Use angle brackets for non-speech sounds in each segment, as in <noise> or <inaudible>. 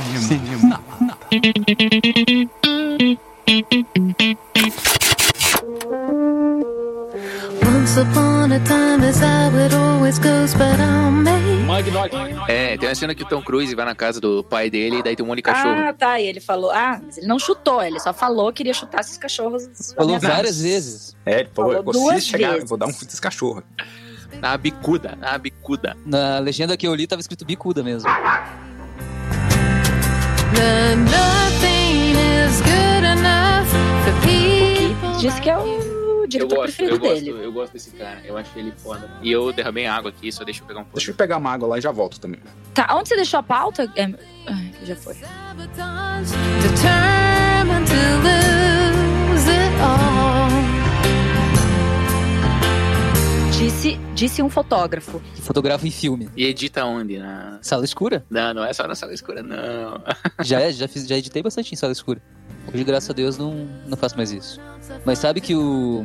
Cinema. Once upon a time is how it always goes, but I'll make É, tem uma cena que o Tom Cruise vai na casa do pai dele e daí tem um monte de cachorro. Ah, tá. E ele falou. Ah, mas ele não chutou, ele só falou que queria chutar esses cachorros. Falou várias vezes. É, ele falou, Falou "Se duas chegar, vou dar um fute desse cachorro. Na bicuda, na bicuda. Na legenda que eu li tava escrito bicuda mesmo. The nothing is good enough for people. Disse que é o diretor preferido dele. eu gosto desse cara. Eu acho ele foda. E eu derramei água aqui, só deixa eu pegar um pouco. Deixa eu pegar uma água lá e já volto também. Tá, onde você deixou a pauta? É... Ai, já foi. Determined to Disse, disse um fotógrafo. Que fotografa em filme. E edita onde? Na... Sala escura? Não, não é só na sala escura, não. <laughs> Já é, já, fiz, já editei bastante em sala escura. Hoje, graças a Deus, não, não faço mais isso. Mas sabe que o,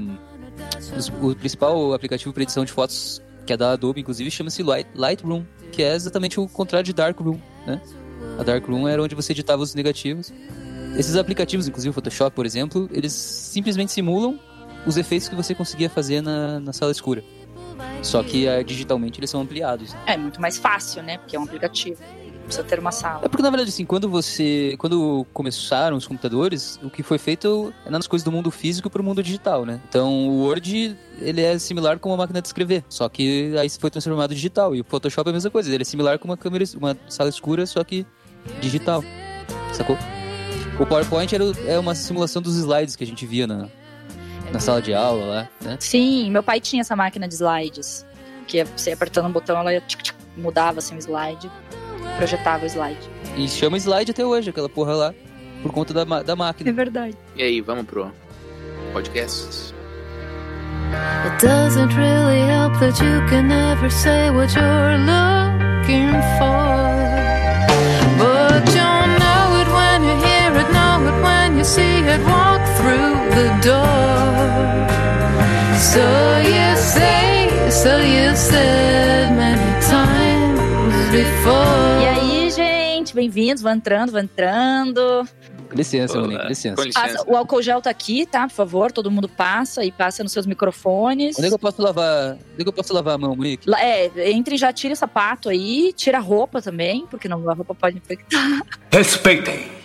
o principal aplicativo para edição de fotos, que é da Adobe, inclusive, chama-se Light, Lightroom, que é exatamente o contrário de Darkroom, né? A Darkroom era onde você editava os negativos. Esses aplicativos, inclusive o Photoshop, por exemplo, eles simplesmente simulam os efeitos que você conseguia fazer na, na sala escura. Só que ah, digitalmente eles são ampliados. né? É muito mais fácil, né? Porque é um aplicativo. Não Precisa ter uma sala. É porque, na verdade, assim, quando você. Quando começaram os computadores, o que foi feito é nas coisas do mundo físico para o mundo digital, né? Então, o Word, ele é similar com uma máquina de escrever. Só que aí foi transformado digital. E o Photoshop é a mesma coisa. Ele é similar com uma câmera, uma sala escura, só que digital. Sacou? O PowerPoint era, é uma simulação dos slides que a gente via na, na sala de aula lá, né? Sim, meu pai tinha essa máquina de slides. Que você ia apertando um botão, ela ia tchic, tchic, mudava assim o slide, projetava o slide. E chama slide até hoje, aquela porra lá, por conta da, da máquina. É verdade. E aí, vamos pro podcast? It doesn't really help that you can never say what you're looking for. But you'll know it when you hear it, know it when you see it through the door. So you say, so you said many times before. E aí, gente, bem-vindos, vão entrando, vão entrando. Licença, Olá. Monique, licença. Com licença. Passa- o álcool gel tá aqui, tá? Por favor, todo mundo passa e passa nos seus microfones. Onde é que eu posso lavar? Onde é que eu posso lavar a mão, Monique? É, entre e já tira o sapato aí, tira a roupa também, porque não a roupa pode infectar. Respeitem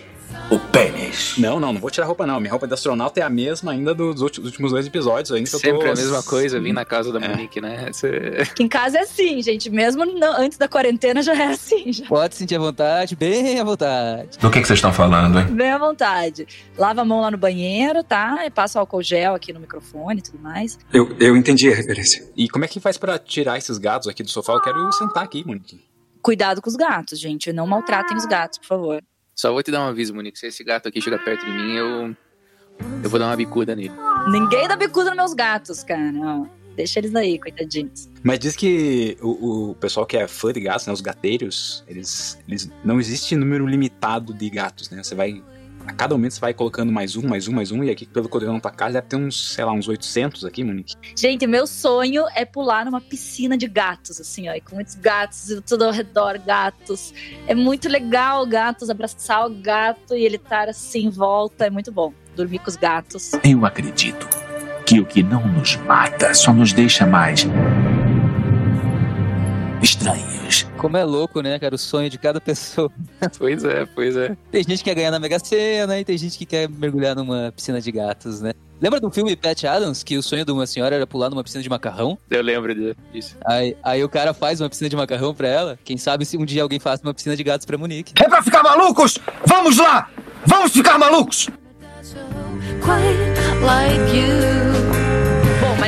o pênis. Não, não, não vou tirar a roupa não. Minha roupa de astronauta é a mesma ainda dos últimos dois episódios. Ainda que eu tô... Sempre a mesma coisa, vim na casa da É. Monique, né? <laughs> Você- em casa é assim, gente. Mesmo não- antes da quarentena já é assim. Já. Pode sentir à vontade, bem à vontade. Do que, que vocês estão falando, hein? Bem à vontade. Lava a mão lá no banheiro, tá? E passa o álcool gel aqui no microfone e tudo mais. Eu, eu entendi a referência. E como é que faz pra tirar esses gatos aqui do sofá? Eu quero sentar aqui, Monique. Cuidado com os gatos, gente. Não maltratem os gatos, por favor. Só vou te dar um aviso, Monique. Se esse gato aqui chegar perto de mim, eu. Eu vou dar uma bicuda nele. Ninguém dá bicuda nos meus gatos, cara. Ó, deixa eles aí, coitadinhos. Mas diz que o, o pessoal que é fã de gatos, né, os gateiros, eles, eles não existe número limitado de gatos, né? Você vai a cada momento você vai colocando mais um, mais um, mais um e aqui pelo corredor pra casa deve ter uns, sei lá, uns 800 aqui, Monique. Gente, meu sonho é pular numa piscina de gatos, assim, ó, e com muitos gatos e tudo ao redor, gatos. É muito legal, gatos, abraçar o gato e ele estar assim em volta, é muito bom. Dormir com os gatos. Eu acredito que o que não nos mata só nos deixa mais estranhos. Como é louco, né, cara? O sonho de cada pessoa. <laughs> Pois é, pois é. Tem gente que quer ganhar na Mega Sena e tem gente que quer mergulhar numa piscina de gatos, né? Lembra do filme Pat Adams, que o sonho de uma senhora era pular numa piscina de macarrão? Eu lembro disso. Aí, aí o cara faz uma piscina de macarrão pra ela. Quem sabe se um dia alguém faz uma piscina de gatos pra Monique. É pra ficar malucos? Vamos lá! Vamos ficar malucos! Quite like you.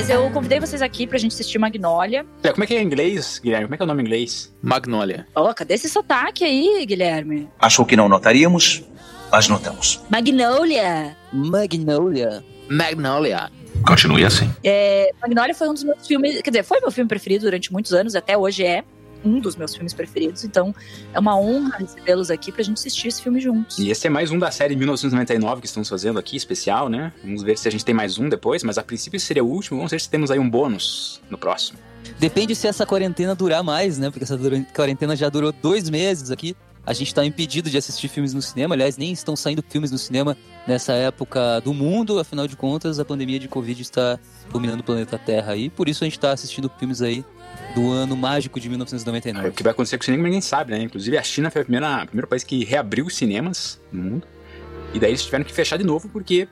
Mas eu convidei vocês aqui pra gente assistir Magnólia. É, como é que é em inglês, Guilherme? Como é que é o nome em inglês? Magnolia. Ó, cadê esse sotaque aí, Guilherme? Achou que não notaríamos, mas notamos. Magnolia! Magnolia. Magnolia. Continue assim. É, Magnolia foi um dos meus filmes, quer dizer, foi meu filme preferido durante muitos anos, até hoje é um dos meus filmes preferidos, então é uma honra recebê-los aqui pra gente assistir esse filme juntos. E esse é mais um da série 1999 que estamos fazendo aqui, especial, né? Vamos ver se a gente tem mais um depois, mas a princípio seria o último. Vamos ver se temos aí um bônus no próximo. Depende se essa quarentena durar mais, né? Porque essa quarentena já durou dois meses aqui. a gente está impedido de assistir filmes no cinema. Aliás, nem estão saindo filmes no cinema nessa época do mundo. Afinal de contas, a pandemia de Covid está dominando o planeta Terra aí. Por isso a gente está assistindo filmes aí do ano mágico de É, 1999. O que vai acontecer com o cinema ninguém sabe, né? Inclusive a China foi a primeira, o primeiro país que reabriu os cinemas no mundo. E daí eles tiveram que fechar de novo porque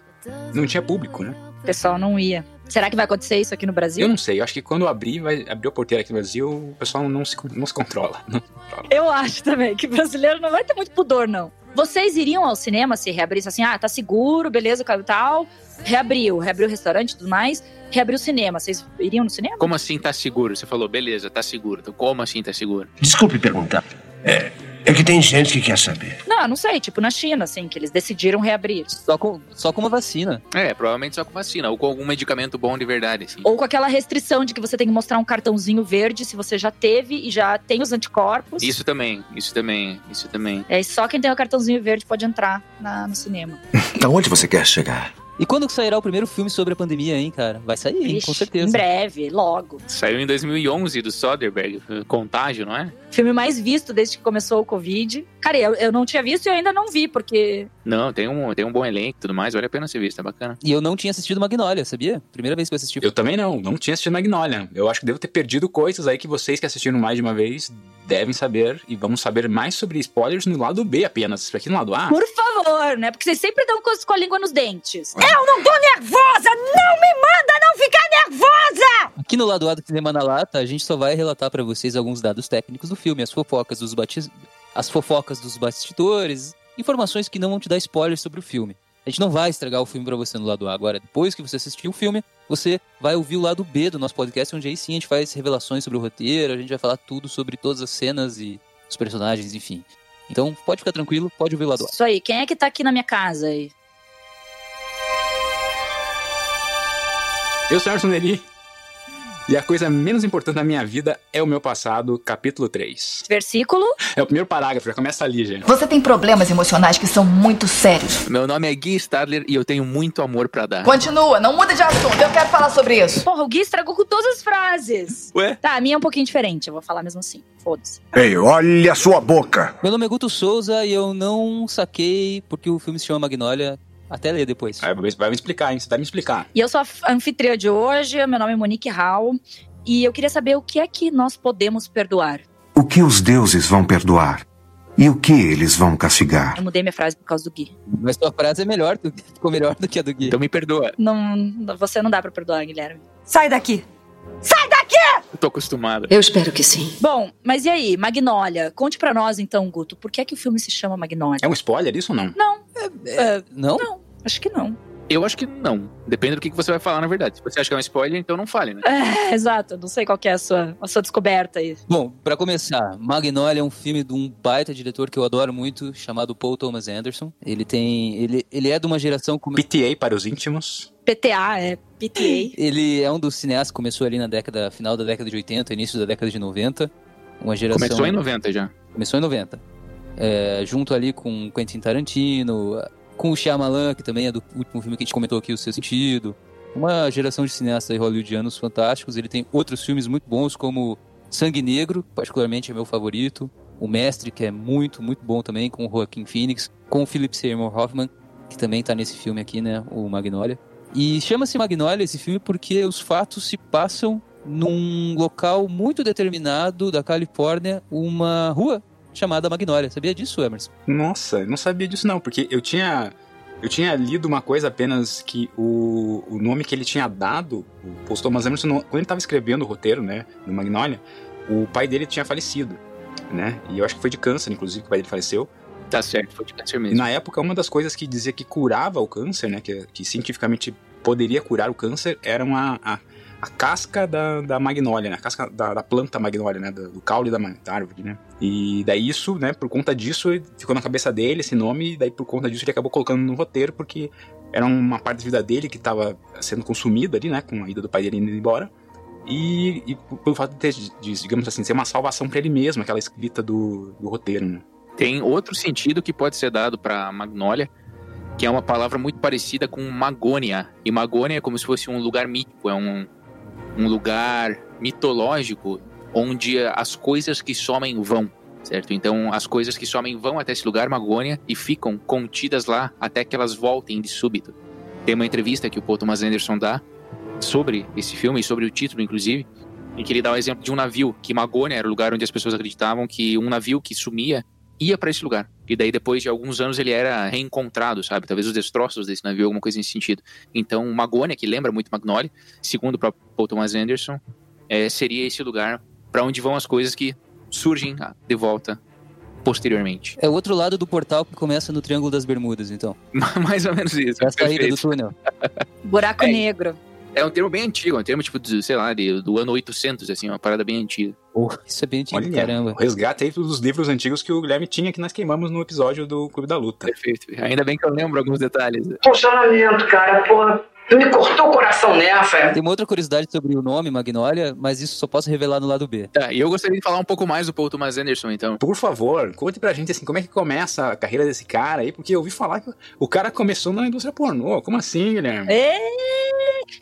não tinha público, né? O pessoal não ia. Será que vai acontecer isso aqui no Brasil? Eu não sei, eu acho que quando abrir, vai abrir a porteira aqui no Brasil, o pessoal não se, não se controla. Não se controla. Eu acho também que brasileiro não vai ter muito pudor, não. Vocês iriam ao cinema se reabrisse assim, ah, tá seguro, beleza, tal, reabriu, reabriu o restaurante e tudo mais, reabriu o cinema. Vocês iriam no cinema? Como assim tá seguro? Você falou, beleza, tá seguro. Então, como assim tá seguro? Desculpe perguntar. É, é que tem gente que quer saber. Não, não sei, tipo na China, assim, que eles decidiram reabrir. Só com, só com uma vacina. É, provavelmente só com vacina, ou com algum medicamento bom de verdade, assim. Ou com aquela restrição de que você tem que mostrar um cartãozinho verde se você já teve e já tem os anticorpos. Isso também, isso também, isso também. É, só quem tem o cartãozinho verde pode entrar na- no cinema. <laughs> Aonde você quer chegar? E quando que sairá o primeiro filme sobre a pandemia, hein, cara? Vai sair, hein, Ixi, com certeza. Em breve, logo. Saiu em 2011 do Soderbergh, eh, Contágio, não é? Filme mais visto desde que começou o Covid. Cara, eu, eu não tinha visto e eu ainda não vi, porque. Não, tem um, tem um bom elenco e tudo mais, vale a pena ser visto, é bacana. E eu não tinha assistido Magnolia, sabia? Primeira vez que eu assisti. Eu também não, não tinha assistido Magnolia. Eu acho que devo ter perdido coisas aí que vocês que assistiram mais de uma vez devem saber. E vamos saber mais sobre spoilers no lado B apenas. Aqui no lado A. Por favor, né? Porque vocês sempre dão coisas com a língua nos dentes. Eu não tô nervosa! Não me manda não ficar nervosa! Aqui no lado A do Cinema na Lata, a gente só vai relatar pra vocês alguns dados técnicos do filme, as fofocas dos bati... as fofocas dos bastidores, informações que não vão te dar spoilers sobre o filme. A gente não vai estragar o filme pra você no lado A. Agora, depois que você assistir o filme, você vai ouvir o lado B do nosso podcast, onde aí sim a gente faz revelações sobre o roteiro, a gente vai falar tudo sobre todas as cenas e os personagens, enfim. Então, pode ficar tranquilo, pode ouvir o lado A. Isso aí, quem é que tá aqui na minha casa aí? Eu sou Arson Neri. E a coisa menos importante da minha vida é o meu passado, capítulo 3. Versículo? É o primeiro parágrafo, já começa ali, gente. Você tem problemas emocionais que são muito sérios. Meu nome é Gui Stadler e eu tenho muito amor pra dar. Continua, não muda de assunto, eu quero falar sobre isso. Porra, o Gui estragou com todas as frases. Ué? Tá, a minha é um pouquinho diferente, eu vou falar mesmo assim. Foda-se. Ei, olha a sua boca. Meu nome é Guto Souza e eu não saquei porque o filme se chama Magnolia. Até ler depois. Vai vai me explicar, hein? Você vai me explicar. E eu sou a anfitriã de hoje, meu nome é Monique Hall. E eu queria saber o que é que nós podemos perdoar. O que os deuses vão perdoar? E o que eles vão castigar? Eu mudei minha frase por causa do Gui. Mas sua frase é melhor, do- ficou melhor do que a do Gui. Então me perdoa, Não, você não dá pra perdoar, Guilherme. Sai daqui! Sai daqui! eu tô acostumado. Eu espero que sim. Bom, mas e aí, Magnólia? Conte pra nós então, Guto, por que é que o filme se chama Magnólia? É um spoiler isso ou não? É, Não? Acho que não. Eu acho que não. Depende do que que você vai falar, na verdade. Se você acha que é um spoiler, então não fale, né? É, <laughs> exato. Não sei qual que é a sua, a sua descoberta aí. Bom, pra começar, Magnolia é um filme de um baita diretor que eu adoro muito, chamado Paul Thomas Anderson. Ele tem. Ele, ele é de uma geração. Como, PTA para os íntimos. PTA, é PTA. <laughs> ele é um dos cineastas que começou ali na década. final da década de 80, início da década de 90. Uma geração. Começou em 90 já. Começou em 90. É, junto ali com Quentin Tarantino, com o Shyamalan, que também é do último filme que a gente comentou aqui, O Seu Sentido. Uma geração de cineastas hollywoodianos fantásticos. Ele tem outros filmes muito bons, como Sangue Negro, particularmente é meu favorito. O Mestre, que é muito, muito bom também, com o Joaquin Phoenix. Com o Philip Seymour Hoffman, que também tá nesse filme aqui, né? O Magnolia. E chama-se Magnolia esse filme porque os fatos se passam num local muito determinado da Califórnia, uma rua chamada Magnolia. Sabia disso, Emerson? Nossa, eu não sabia disso não, porque eu tinha eu tinha lido uma coisa apenas que o, o nome que ele tinha dado, o Paul Thomas Emerson, não- quando ele estava escrevendo o roteiro, né, do Magnolia, o pai dele tinha falecido, né? E eu acho que foi de câncer, inclusive, que o pai dele faleceu. Tá certo, foi de câncer E mesmo. na época, uma das coisas que dizia que curava o câncer, né, que, que cientificamente poderia curar o câncer, era uma, a, a casca da, da magnólia, né, a casca da, da planta magnólia, né, do, do caule da, da árvore, né. E daí isso, né, por conta disso, ficou na cabeça dele esse nome, e daí por conta disso ele acabou colocando no roteiro, porque era uma parte da vida dele que estava sendo consumida ali, né, com a ida do pai dele indo embora. E, e pelo fato de ter, de, digamos assim, ser uma salvação para ele mesmo, aquela escrita do, do roteiro, né. Tem outro sentido que pode ser dado pra Magnólia, que é uma palavra muito parecida com Magônia. E Magônia é como se fosse um lugar mítico, é um, um lugar mitológico onde as coisas que somem vão. certo? Então as coisas que somem vão até esse lugar, Magônia, e ficam contidas lá até que elas voltem de súbito. Tem uma entrevista que o Paul Thomas Anderson dá sobre esse filme e sobre o título, inclusive, em que ele dá o exemplo de um navio, que Magônia era o lugar onde as pessoas acreditavam que um navio que sumia ia para esse lugar. E daí, depois de alguns anos, ele era reencontrado, sabe? Talvez os destroços desse navio, alguma coisa nesse sentido. Então, Magônia, que lembra muito Magnolia, segundo o próprio Paul Thomas Anderson, é, seria esse lugar para onde vão as coisas que surgem de volta posteriormente. É o outro lado do portal que começa no Triângulo das Bermudas, então. <laughs> Mais ou menos isso. É a saída do túnel. <laughs> Buraco É. negro. É um termo bem antigo, é um termo tipo, de, sei lá, de- do ano 800, assim, uma parada bem antiga. Isso é bem antigo, Olha, caramba. o resgate aí dos livros antigos que o Guilherme tinha que nós queimamos no episódio do Clube da Luta. Perfeito. Ainda bem que eu lembro alguns detalhes. Funcionamento, cara, porra. Tu me cortou o coração nessa. Tem uma outra curiosidade sobre o nome Magnolia, mas isso só posso revelar no lado B. Tá, e eu gostaria de falar um pouco mais do Paul Thomas Anderson, então. Por favor, conte pra gente assim, como é que começa a carreira desse cara aí, porque eu ouvi falar que o cara começou na indústria pornô. Como assim, Guilherme? É,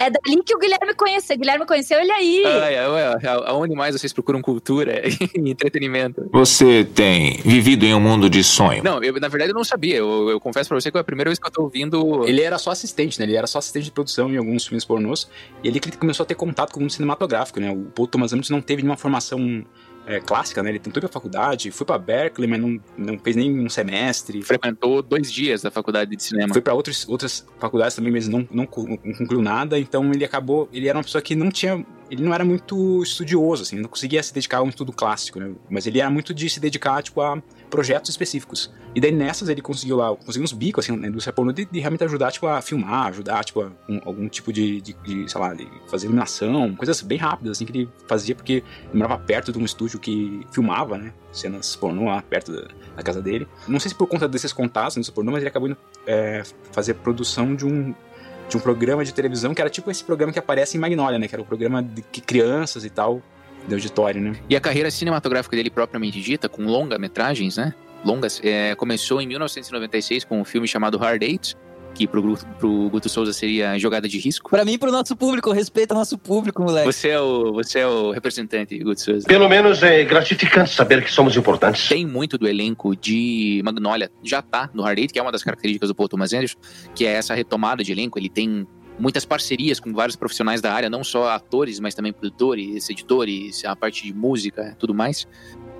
é dali que o Guilherme conheceu. O Guilherme conheceu ele aí. Ai, ai, ué, aonde mais vocês procuram cultura <laughs> e entretenimento? Você tem vivido em um mundo de sonho. Não, eu, na verdade eu não sabia. Eu, eu confesso pra você que é a primeira vez que eu tô ouvindo. Ele era só assistente, né? Ele era só assistente de produção em alguns filmes pornôs. E ele começou a ter contato com o mundo cinematográfico, né? O Paul Thomas Anderson não teve nenhuma formação é, clássica, né? Ele tentou ir pra faculdade, foi pra Berkeley, mas não, não fez nem um semestre. Frequentou dois dias da faculdade de cinema. Foi pra outros, outras faculdades também, mas não, não concluiu nada. Então ele acabou. Ele era uma pessoa que não tinha. Ele não era muito estudioso, assim, não conseguia se dedicar a um estudo clássico, né? Mas ele era muito de se dedicar, tipo, a projetos específicos. E daí nessas ele conseguiu lá, conseguiu uns bicos, assim, na indústria pornô, de, de realmente ajudar, tipo, a filmar, ajudar, tipo, a um- algum tipo de, de, de, sei lá, de fazer iluminação, coisas bem rápidas, assim, que ele fazia, porque ele morava perto de um estúdio que filmava, né? Cenas pornô lá perto da, da casa dele. Não sei se por conta desses contatos na indústria pornô, mas ele acabou indo é, fazer produção de um de um programa de televisão que era tipo esse programa que aparece em Magnolia, né? Que era o programa de que crianças e tal, de auditório, né? E a carreira cinematográfica dele propriamente dita, com longa-metragens, né? Longas, é, começou em 1996 com um filme chamado Hard Eight, que pro, pro Guto Souza seria Jogada de Risco. Pra mim e pro nosso público, respeita nosso público, moleque. Você é o, você é o representante, Guto Souza. Pelo menos é gratificante saber que somos importantes. Tem muito do elenco de Magnolia, já tá no Hard Eight, que é uma das características do Paul Thomas Anderson, que é essa retomada de elenco. Ele tem muitas parcerias com vários profissionais da área, não só atores, mas também produtores, editores, a parte de música, tudo mais.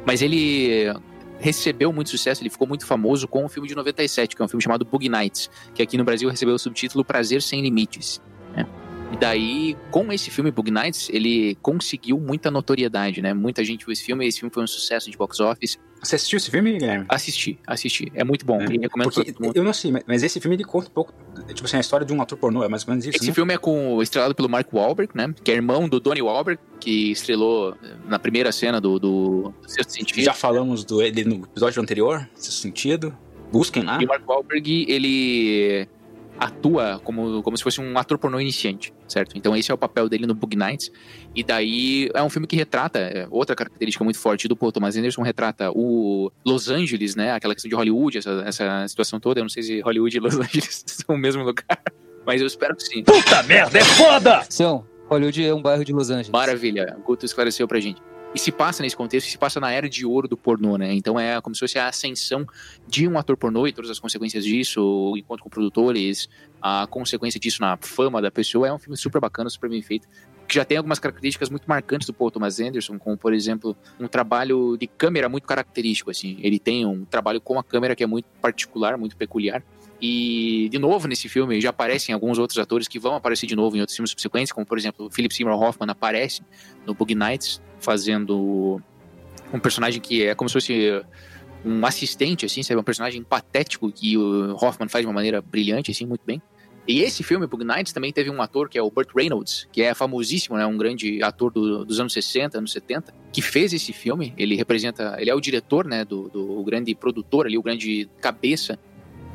Mas ele recebeu muito sucesso, ele ficou muito famoso com o filme de 97, que é um filme chamado Bug Nights, que aqui no Brasil recebeu o subtítulo Prazer Sem Limites. né? E daí, com esse filme, Bug Nights, ele conseguiu muita notoriedade, né? Muita gente viu esse filme, esse filme foi um sucesso de box office. Você assistiu esse filme, Guilherme? Assisti, assisti. É muito bom, É, recomendo Porque eu não sei, mas- esse filme ele conta um pouco, tipo assim, a história de um ator pornô, é mais ou menos isso, Esse né? filme é com, estrelado pelo Mark Wahlberg, né? Que é irmão do Donnie Wahlberg, que estrelou eh, na primeira cena do, do Sexto Sentido. Já falamos do, dele no episódio anterior, nesse sentido. Busquem lá. E o Mark Wahlberg, ele atua como, como se fosse um ator pornô iniciante, certo? Então esse é o papel dele no Bug Nights. E daí é um filme que retrata, é, outra característica muito forte do Paul Thomas Anderson, retrata o Los Angeles, né? Aquela questão de Hollywood, essa, essa situação toda. Eu não sei se Hollywood e Los <laughs> Angeles são o mesmo lugar, mas eu espero que sim. Puta merda, é foda! São, Hollywood é um bairro de Los Angeles. Maravilha, o Guto esclareceu pra gente. E se passa nesse contexto, se passa na era de ouro do pornô, né? Então é como se fosse a ascensão de um ator pornô e todas as consequências disso, o encontro com produtores, a consequência disso na fama da pessoa. É um filme super bacana, super bem feito, que já tem algumas características muito marcantes do Paul Thomas Anderson, como, por exemplo, um trabalho de câmera muito característico, assim. Ele tem um trabalho com a câmera que é muito particular, muito peculiar. E, de novo, nesse filme já aparecem alguns outros atores que vão aparecer de novo em outros filmes subsequentes, como, por exemplo, Philip Seymour Hoffman aparece no Bug Nights, fazendo um personagem que é como se fosse um assistente, assim, sabe? Um personagem patético que o Hoffman faz de uma maneira brilhante, assim, muito bem. E esse filme, Bug Nights, também teve um ator que é o Burt Reynolds, que é famosíssimo, né? Um grande ator do- dos anos 60, anos 70, que fez esse filme. Ele representa, ele é o diretor, né? Do, do grande produtor ali, o grande cabeça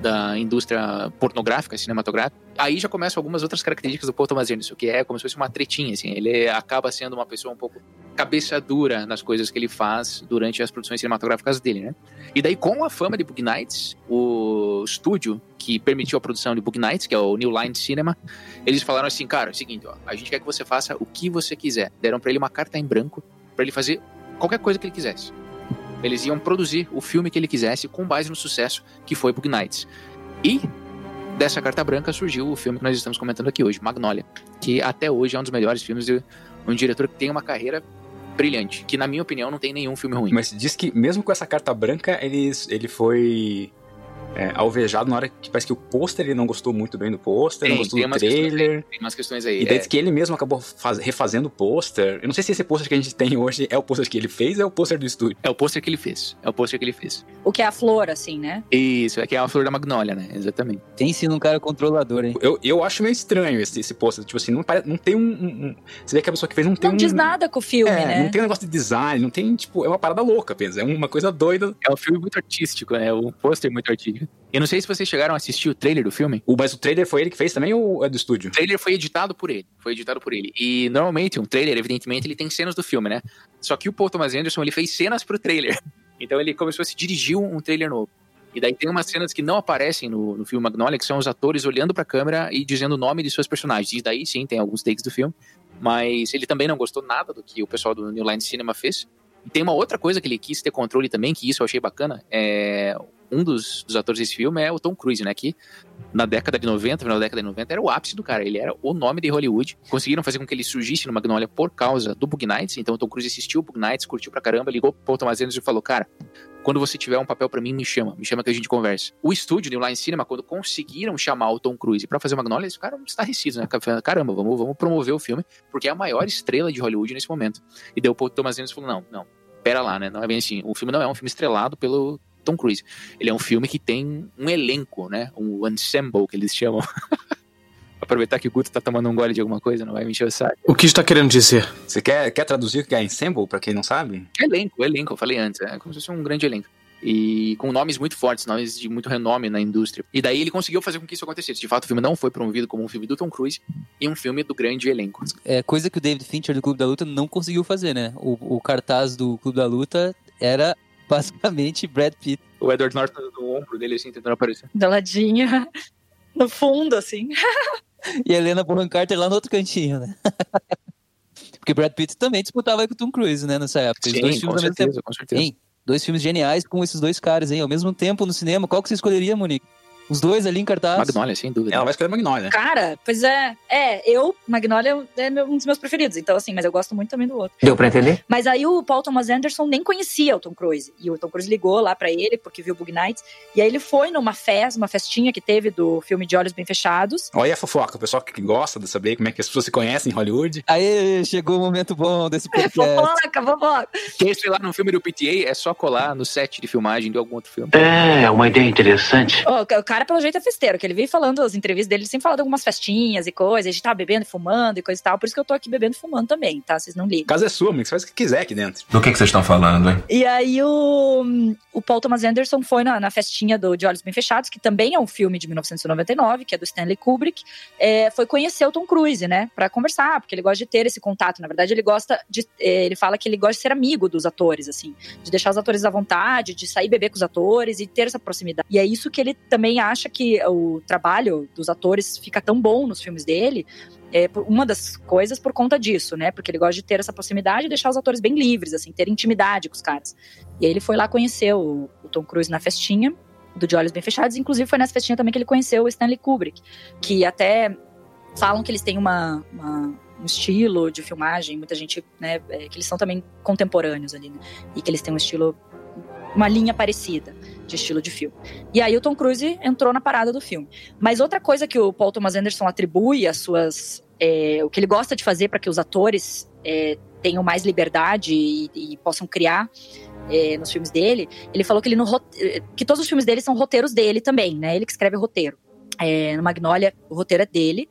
da indústria pornográfica, cinematográfica. Aí já começam algumas outras características do Paul Thomas Anderson, que é como se fosse uma tretinha, assim. Ele acaba sendo uma pessoa um pouco cabeça dura nas coisas que ele faz durante as produções cinematográficas dele, né? E daí, com a fama de Bug Nights, o estúdio que permitiu a produção de Bug Nights, que é o New Line Cinema, eles falaram assim, cara, é o seguinte, ó, a gente quer que você faça o que você quiser. Deram pra ele uma carta em branco pra ele fazer qualquer coisa que ele quisesse. Eles iam produzir o filme que ele quisesse com base no sucesso que foi Bug Nights. E dessa carta branca surgiu o filme que nós estamos comentando aqui hoje, Magnolia, que até hoje é um dos melhores filmes de um diretor que tem uma carreira brilhante, que na minha opinião não tem nenhum filme ruim. Mas diz que mesmo com essa carta branca, ele, ele foi é, alvejado na hora que parece que o pôster ele não gostou muito bem do pôster, não gostou do trailer. Aí, tem umas questões aí. E daí é. que ele mesmo acabou faz, refazendo o pôster. Eu não sei se esse pôster que a gente tem hoje é o pôster que ele fez ou é o pôster do estúdio. É o pôster que ele fez. É o pôster que ele fez. O que é a flor, assim, né? Isso, é que é a flor da Magnólia, né? Exatamente. Tem sim um cara controlador, hein? Eu, eu acho meio estranho esse, esse pôster. Tipo assim, não, parece, não tem um, um, Você vê que a pessoa que fez não tem não um. Não diz nada com o filme, é, né? Não tem um negócio de design, não tem, tipo, é uma parada louca apenas. É uma coisa doida. É um filme muito artístico, né? Um pôster muito artístico. Eu não sei se vocês chegaram a assistir o trailer do filme. O, mas o trailer foi ele que fez também ou é do estúdio? O trailer foi editado por ele. Foi editado por ele. E normalmente um trailer, evidentemente, ele tem cenas do filme, né? Só que o Paul Thomas Anderson, ele fez cenas pro trailer. <laughs> Então ele começou a se dirigir um trailer novo. E daí tem umas cenas que não aparecem no, no filme Magnolia, que são os atores olhando pra câmera e dizendo o nome de seus personagens. E daí sim, tem alguns takes do filme. Mas ele também não gostou nada do que o pessoal do New Line Cinema fez. E tem uma outra coisa que ele quis ter controle também, que isso eu achei bacana. É, um dos, dos atores desse filme é o Tom Cruise, né? Que na década de 90, final da década de 90, era o ápice do cara. Ele era o nome de Hollywood. Conseguiram fazer com que ele surgisse no Magnolia por causa do Bug Nights. Então o Tom Cruise assistiu o Bug Nights, curtiu pra caramba, ligou pro Thomas Anderson e falou: Cara, quando você tiver um papel para mim, me chama. Me chama que a gente conversa. O estúdio New Line Cinema, quando conseguiram chamar o Tom Cruise para fazer o Magnolia, eles ficaram estarrecidos, né? Caramba, vamos, vamos promover o filme, porque é a maior estrela de Hollywood nesse momento. E daí o Thomas Anderson falou: Não, não pera lá, né? Não é bem assim. O filme não é um filme estrelado pelo Tom Cruise. Ele é um filme que tem um elenco, né? Um ensemble, que eles chamam. <laughs> Aproveitar que o Guto tá tomando um gole de alguma coisa, não vai me encher o saco. O que está querendo dizer? Você quer, quer traduzir o que é ensemble, pra quem não sabe? Elenco, elenco, eu falei antes. É como se fosse um grande elenco e com nomes muito fortes, nomes de muito renome na indústria. E daí ele conseguiu fazer com que isso acontecesse. De fato, o filme não foi promovido como um filme do Tom Cruise e um filme do grande elenco. É coisa que o David Fincher do Clube da Luta não conseguiu fazer, né? O, o cartaz do Clube da Luta era <laughs> basicamente Brad Pitt. O Edward Norton no ombro dele, assim, tentando aparecer. Da ladinha, <laughs> no fundo, assim. e a Helena Bonham Carter lá no outro cantinho, né? <laughs> Porque Brad Pitt também disputava com o Tom Cruise, né, nessa época. Sim, dois com certeza, com certeza. Dois filmes geniais com esses dois caras, hein? Ao mesmo tempo no cinema. Qual que você escolheria, Monique? Os dois ali em cartaz. Magnolia, sem dúvida. Ela vai escolher Magnolia. Cara, pois é. É, eu, Magnolia é um dos meus preferidos. Então, assim, mas eu gosto muito também do outro. Deu pra entender? Mas aí o Paul Thomas Anderson nem conhecia o Tom Cruise. E o Tom Cruise ligou lá pra ele, porque viu Bug Nights. E aí ele foi numa festa, uma festinha que teve do filme De Olhos Bem Fechados. Olha a fofoca, o pessoal que gosta de saber como é que as pessoas se conhecem em Hollywood. Aí chegou o momento bom desse <laughs> podcast. fofoca, fofoca. Quem estrelar num filme do PTA é só colar no set de filmagem de algum outro filme. É, uma ideia interessante. Oh, o cara, pelo jeito, é festeiro que ele veio falando, as entrevistas dele, ele sempre fala de algumas festinhas e coisas, a gente tava bebendo e fumando e coisa e tal, por isso que eu tô aqui bebendo e fumando também, tá? Vocês não ligam. A casa é sua, amigo, você faz o que quiser aqui dentro. Do que, que vocês estão falando, hein? E aí o, o Paul Thomas Anderson foi na, na festinha do De Olhos Bem Fechados, que também é um filme de 1999, que é do Stanley Kubrick, é, foi conhecer o Tom Cruise, né, pra conversar, porque ele gosta de ter esse contato, na verdade ele gosta de, é, ele fala que ele gosta de ser amigo dos atores, assim, de deixar os atores à vontade, de sair beber com os atores e ter essa proximidade. E é isso que ele também acha que o trabalho dos atores fica tão bom nos filmes dele, é uma das coisas por conta disso, né? Porque ele gosta de ter essa proximidade e deixar os atores bem livres, assim, ter intimidade com os caras. E aí ele foi lá conhecer o, o Tom Cruise na festinha do De Olhos Bem Fechados, inclusive foi nessa festinha também que ele conheceu o Stanley Kubrick, que até falam que eles têm uma, uma um estilo de filmagem, muita gente, né, é, que eles são também contemporâneos ali, né? E que eles têm um estilo uma linha parecida de estilo de filme. E aí o Tom Cruise entrou na parada do filme. Mas outra coisa que o Paul Thomas Anderson atribui às suas é, o que ele gosta de fazer para que os atores é, tenham mais liberdade e, e possam criar é, nos filmes dele, ele falou que ele no, que todos os filmes dele são roteiros dele também, né? Ele que escreve o roteiro. No Magnolia, o roteiro é dele.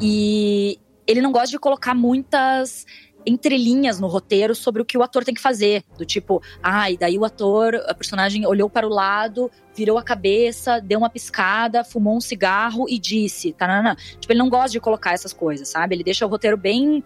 E ele não gosta de colocar muitas entrelinhas no roteiro sobre o que o ator tem que fazer. Do tipo, ah, e daí o ator, a personagem olhou para o lado, virou a cabeça, deu uma piscada, fumou um cigarro e disse, tá, Tipo, ele não gosta de colocar essas coisas, sabe? Ele deixa o roteiro bem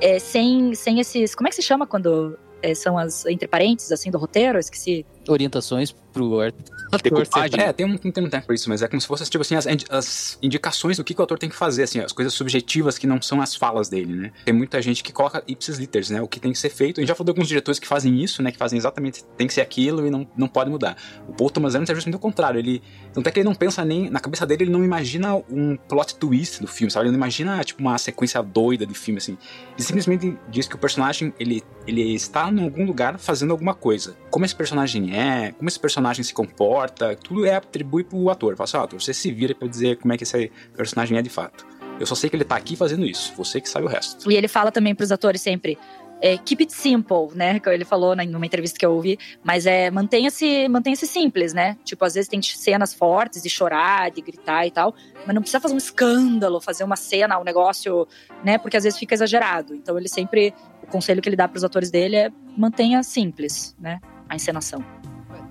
é, sem, sem esses. Como é que se chama quando é, são as entre parênteses, assim, do roteiro? Esqueci. orientações pro ator. Decupagem. É, tem um, tem um tempo pra isso, mas é como se fosse, tipo assim, as, as indicações do que, que o ator tem que fazer, assim, as coisas subjetivas que não são as falas dele, né? Tem muita gente que coloca ipsis literis, né? O que tem que ser feito. A gente já falou de alguns diretores que fazem isso, né? Que fazem exatamente, tem que ser aquilo e não, não pode mudar. O Paul Thomas Anderson é justamente o contrário. Ele, tanto é que ele não pensa nem, na cabeça dele, ele não imagina um plot twist do filme, sabe? Ele não imagina, tipo, uma sequência doida de filme, assim. Ele simplesmente diz que o personagem, ele, ele está em algum lugar fazendo alguma coisa. Como esse personagem é, como esse personagem se comporta, tudo é atribui pro ator. Fala assim, ó, ator, você se vira pra dizer como é que esse personagem é de fato. Eu só sei que ele tá aqui fazendo isso, você que sabe o resto. E ele fala também pros atores sempre. É, keep it simple, né? Que ele falou na- numa entrevista que eu ouvi. Mas é mantenha-se mantenha simples, né? Tipo, às vezes tem cenas fortes de chorar, de gritar e tal. Mas não precisa fazer um escândalo, fazer uma cena, um negócio, né? Porque às vezes fica exagerado. Então ele sempre. O conselho que ele dá pros atores dele é mantenha simples, né? A encenação.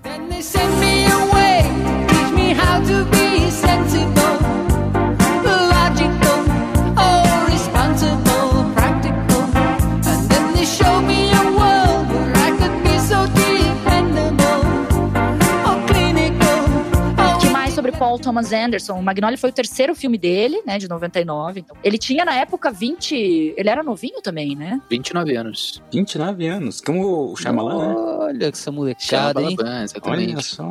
Then they send me away, teach me how to be sensible, Paul Thomas Anderson? O Magnolia foi o terceiro filme dele, né? De 99. Então, ele tinha na época 20. Ele era novinho também, né? 29 anos. 29 anos, como o Shyamalan, né? Olha que essa molecada, hein? Exatamente. Olha só,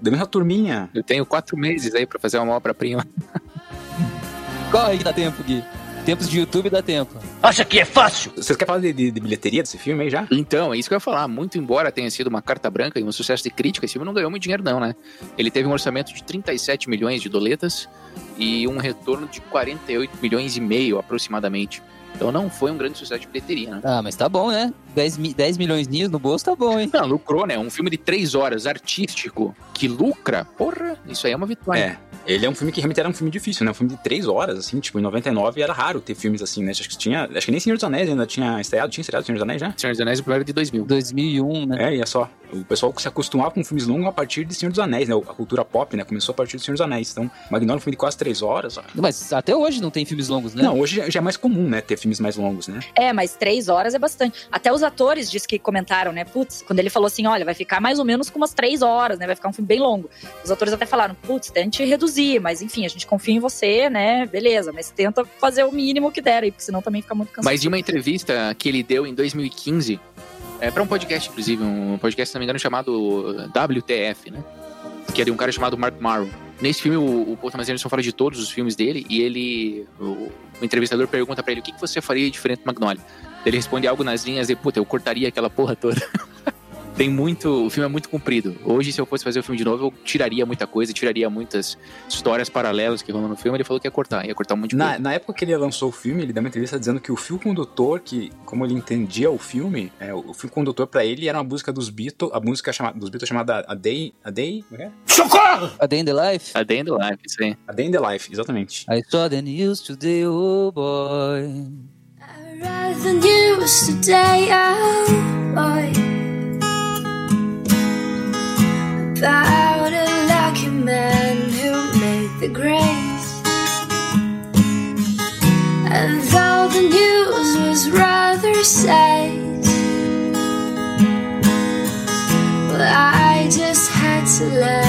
da mesma turminha. Eu tenho quatro meses aí pra fazer uma obra-prima. Corre que dá tempo, Gui. Tempos de YouTube dá tempo. Acha que é fácil? Vocês querem falar de, de- de bilheteria desse filme aí já? Então, é isso que eu ia falar. Muito embora tenha sido uma carta branca e um sucesso de crítica, esse filme não ganhou muito dinheiro, não, né? Ele teve um orçamento de 37 milhões de doletas e um retorno de 48 milhões e meio, aproximadamente. Então não foi um grande sucesso de bilheteria, né? Ah, mas tá bom, né? 10, mi- 10 milhões no bolso tá bom, hein? Não, lucrou, né? Um filme de três horas, artístico, que lucra, porra, isso aí é uma vitória. É. Ele é um filme que realmente era um filme difícil, né? Um filme de três horas, assim, tipo, em 99 era raro ter filmes assim, né? Acho que tinha. Acho que nem Senhor dos Anéis ainda tinha estreado. Tinha estreado Senhor dos Anéis já? Senhor dos Anéis, o primeiro é de 2000. 2001, né? É, e é só. O pessoal se acostumava com filmes longos a partir de Senhor dos Anéis, né? A cultura pop, né? Começou a partir de Senhor dos Anéis. Então, Magnolia é um filme de quase três horas. ó. Mas até hoje não tem filmes longos, né? Não, hoje já- já é mais comum, né? Ter filmes mais longos, né? É, mas três horas é bastante. Até os atores diz que comentaram, né? Putz, quando ele falou assim: olha, vai ficar mais ou menos com umas três horas, né? Vai ficar um filme bem longo. Os atores até falaram: putz, tente reduzir, mas enfim, a gente confia em você, né? Beleza, mas tenta fazer o mínimo que der aí, porque senão também fica muito cansado. Mas de uma entrevista que ele deu em 2015, é, para um podcast, inclusive, um podcast, se não me engano, chamado WTF, né? Que é de um cara chamado Mark Morrow. Nesse filme, o, o Paul Thomas Anderson fala de todos os filmes dele e ele. O, o entrevistador pergunta pra ele o que, que você faria diferente do Magnolia. Ele responde algo nas linhas de, puta, eu cortaria aquela porra toda. <laughs> Tem muito. O filme é muito comprido. Hoje, se eu fosse fazer o filme de novo, eu tiraria muita coisa, tiraria muitas histórias paralelas que rolam no filme. Ele falou que ia cortar, ia cortar um monte de Na, coisa. na época que ele lançou o filme, ele deu uma entrevista dizendo que o fio condutor, que como ele entendia o filme, é, o fio condutor pra ele era uma música dos Beatles, a música chamada, dos Beatles chamada A Day, A Day, é é? Socorro! A Day in the Life? A Day in the Life, isso aí. A Day in the Life, exatamente. I saw the news today, oh boy. rather than used today, oh boy. About a lucky man who made the grades. And though the news was rather sad, well, I just had to laugh.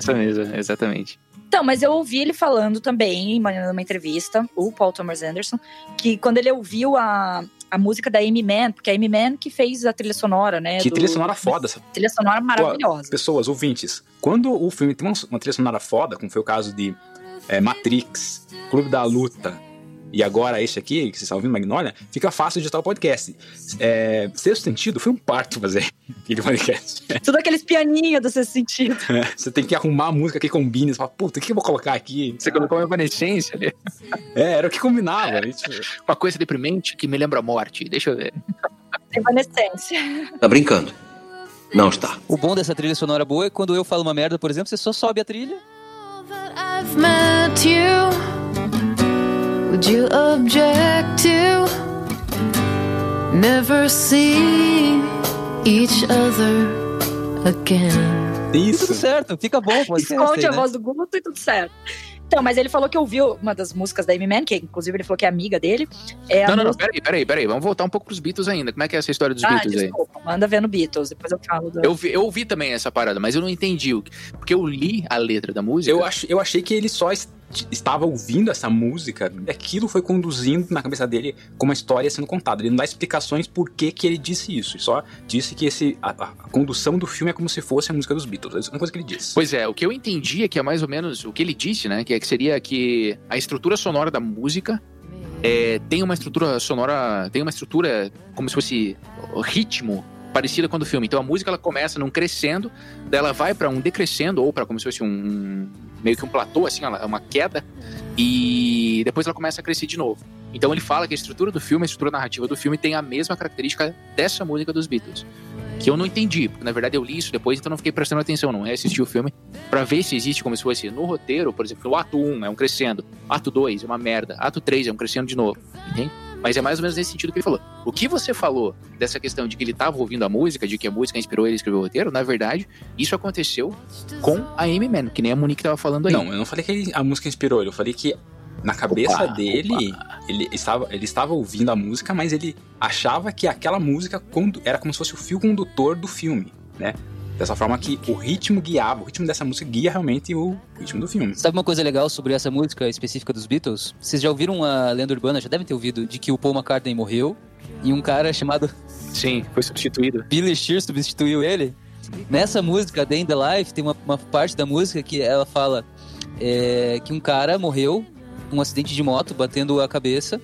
Essa mesmo, exatamente. Então, mas eu ouvi ele falando também, em uma, numa entrevista, o Paul Thomas Anderson, que quando ele ouviu a, a música da Amy Mann, porque a Amy Mann que fez a trilha sonora, né? que do- trilha sonora foda. essa- Trilha sonora maravilhosa. Pô, pessoas, ouvintes, quando o filme tem uma, uma trilha sonora foda, como foi o caso de é, Matrix, Clube da Luta, e agora esse aqui, que vocês estão ouvindo, Magnolia, fica fácil de editar o podcast. É, sexto sentido, foi um parto fazer <laughs> aquele podcast. Tudo aqueles pianinhos do seu sentido. <laughs> Você tem que arrumar a música que combine. Você fala, puta, o que eu vou colocar aqui? Você colocou uma evanescência ali. É, era o que combinava. Tipo, <laughs> Uma coisa deprimente que me lembra a morte. Deixa eu ver. Evanescência. Tá brincando? Não está. O bom dessa trilha sonora boa é quando eu falo uma merda, por exemplo, você só sobe a trilha. I've met you. Would you object to never see each other again? Isso. tudo certo, fica bom. Esconde a aí, né? voz do Guto e tudo certo. Então, mas ele falou que ouviu uma das músicas da Amy Man, que inclusive ele falou que é amiga dele. É a não, não, não, música- peraí, peraí, peraí. Vamos voltar um pouco pros Beatles ainda. Como é que é essa história dos Ah, Beatles aí? desculpa, manda ver no Beatles, depois eu falo do... Eu, vi- eu ouvi também essa parada, mas eu não entendi. o que- Porque eu li a letra da música. Eu, ach, eu achei que ele só est- estava ouvindo essa música e aquilo foi conduzindo na cabeça dele como a história sendo contada. Ele não dá explicações por que, que ele disse isso. Ele só disse que esse, a, a- condução do filme é como se fosse a música dos Beatles. Essa é uma coisa que ele disse. Pois é, o que eu entendi é que é mais ou menos o que ele disse, né? Que, é que seria que a estrutura sonora da música é, tem uma estrutura sonora, tem uma estrutura como se fosse o ritmo parecida com a do filme. Então a música ela começa num crescendo, daí ela vai pra um decrescendo ou pra como se fosse um meio que um platô assim, ela- uma queda e depois ela começa a crescer de novo. Então ele fala que a estrutura do filme, a estrutura narrativa do filme tem a mesma característica dessa música dos Beatles. Que eu não entendi, porque na verdade eu li isso depois, então não fiquei prestando atenção, não reassisti o filme pra ver se existe como se fosse no roteiro, por exemplo, o ato 1 é um crescendo, ato 2 é uma merda, ato 3 é um crescendo de novo, entende? Mas é mais ou menos nesse sentido que ele falou. O que você falou dessa questão de que ele estava ouvindo a música, de que a música inspirou ele a escrever o roteiro, na verdade, isso aconteceu com a Amy Mann, que nem a Monique tava falando aí. Não, eu não falei que ele- a música inspirou ele, eu falei que na cabeça Opa, dele, Ele, estava, ele estava ouvindo a música, mas ele achava que aquela música era como se fosse o fio condutor do filme, né? Dessa forma que o ritmo guiava, o ritmo dessa música guia realmente o ritmo do filme. Sabe uma coisa legal sobre essa música específica dos Beatles? Vocês já ouviram a lenda urbana, já devem ter ouvido, de que o Paul McCartney morreu e um cara chamado Sim, foi substituído. Billy Shear substituiu ele. Nessa música, Day in the Life, tem uma, uma parte da música que ela fala é, que um cara morreu num acidente de moto, batendo a cabeça,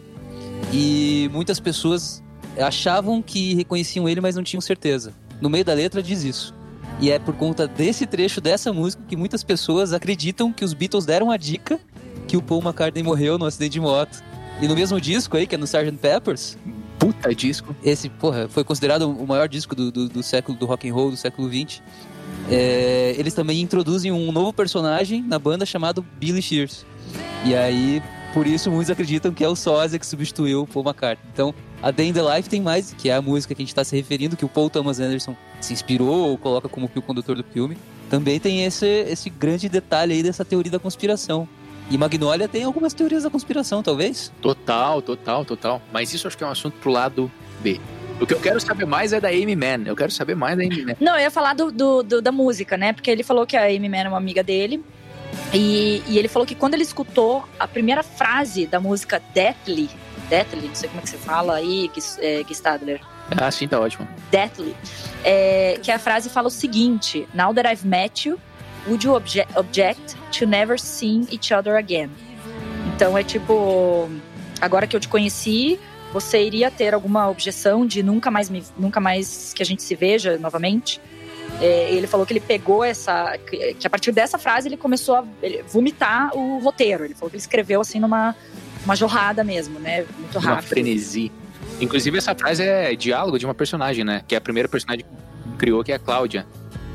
e muitas pessoas achavam que reconheciam ele, mas não tinham certeza. No meio da letra diz isso. E é por conta desse trecho dessa música que muitas pessoas acreditam que os Beatles deram a dica que o Paul McCartney morreu no acidente de moto. E no mesmo disco aí, que é no Sgt. Peppers, Puta disco. esse, porra, foi considerado o maior disco do, do, do século do rock and roll do século XX. É, eles também introduzem um novo personagem na banda chamado Billy Shears. E aí, por isso, muitos acreditam que é o sósia que substituiu o Paul McCartney. Então, a Day in the Life tem mais, que é a música que a gente está se referindo, que o Paul Thomas Anderson se inspirou ou coloca como fio condutor do filme. Também tem esse, esse grande detalhe aí dessa teoria da conspiração. E Magnolia tem algumas teorias da conspiração, talvez. Total, total, total. Mas isso acho que é um assunto pro lado B. O que eu quero saber mais é da Amy Mann. Eu quero saber mais da Amy Mann. Não, eu ia falar do, do- do- da música, né? Porque ele falou que a Amy Mann é uma amiga dele. E, e ele falou que quando ele escutou a primeira frase da música Deathly, Deathly, não sei como é que você fala aí, Gis- é, Gistadler, Ah, sim, tá ótimo. Deathly, é, que a frase fala o seguinte: Now that I've met you, would you obje- object to never seeing each other again? Então é tipo, agora que eu te conheci, você iria ter alguma objeção de nunca mais me, nunca mais que a gente se veja novamente? É, ele falou que ele pegou essa, que a partir dessa frase ele começou a vomitar o roteiro. Ele falou que ele escreveu assim numa uma jorrada mesmo, né? Muito Uma rápido. frenesi. Inclusive, essa frase é diálogo de uma personagem, né? Que é a primeira personagem que criou, que é a Cláudia.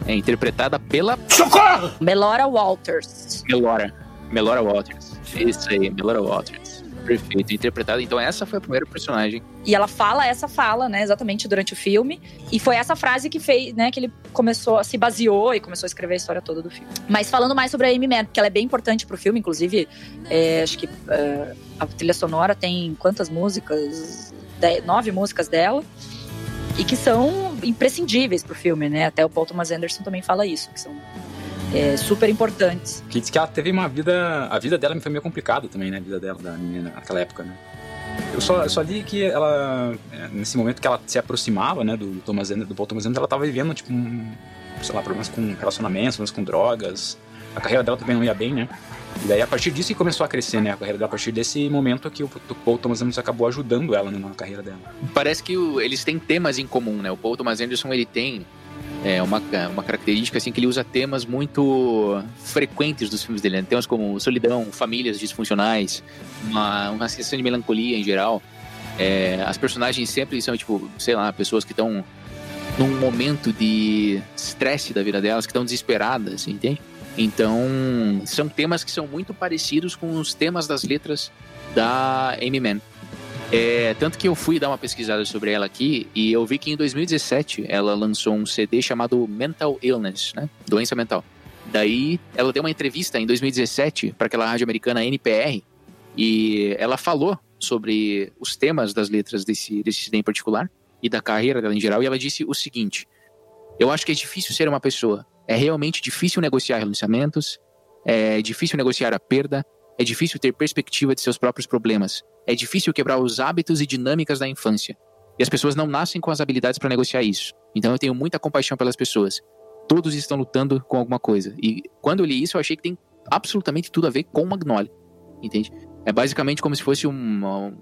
É interpretada pela Socorro! Melora Walters. Melora. Melora Walters. Isso aí, Melora Walters. Perfeito. Interpretada. Então, essa foi a primeira personagem. E ela fala essa fala, né, exatamente durante o filme. E foi essa frase que fez, né, que ele começou, se baseou e começou a escrever a história toda do filme. Mas falando mais sobre a Amy Mann, porque ela é bem importante pro filme, inclusive, é, acho que é, a trilha sonora tem quantas músicas? Nove músicas dela. E que são imprescindíveis pro filme, né? Até o Paul Thomas Anderson também fala isso, que são é, super importantes. Que diz que ela teve uma vida. A vida dela foi meio complicada também, né? A vida dela, da menina naquela época, né? Eu só, eu só li que ela. é, Nesse momento que ela se aproximava, né, do Thomas Anderson, do Paul Thomas Anderson, ela tava vivendo, tipo, um, sei lá, problemas com relacionamentos, problemas com drogas. A carreira dela também não ia bem, né? E daí, a partir disso, que começou a crescer, né? A carreira dela, a partir desse momento que o o Paul Thomas Anderson acabou ajudando ela né, na carreira dela. Parece que o- eles têm temas em comum, né? O Paul Thomas Anderson, ele tem é, uma, uma característica, assim, que ele usa temas muito frequentes dos filmes dele, né? Temas como solidão, famílias disfuncionais, uma, uma sensação de melancolia em geral. É, as personagens sempre são, tipo, sei lá, pessoas que estão num momento de estresse da vida delas, que estão desesperadas, entende? Então, são temas que são muito parecidos com os temas das letras da Amy Mann. É, tanto que eu fui dar uma pesquisada sobre ela aqui e eu vi que em 2017 ela lançou um CD chamado Mental Illness, né? Doença mental. Daí ela deu uma entrevista em 2017 para aquela rádio americana NPR e ela falou sobre os temas das letras desse, desse CD em particular e da carreira dela em geral. E ela disse o seguinte: Eu acho que é difícil ser uma pessoa. É realmente difícil negociar relacionamentos, é difícil negociar a perda, é difícil ter perspectiva de seus próprios problemas, é difícil quebrar os hábitos e dinâmicas da infância. E as pessoas não nascem com as habilidades para negociar isso. Então eu tenho muita compaixão pelas pessoas. Todos estão lutando com alguma coisa. E quando eu li isso, eu achei que tem absolutamente tudo a ver com Magnolia. Entende? É basicamente como se fosse uma,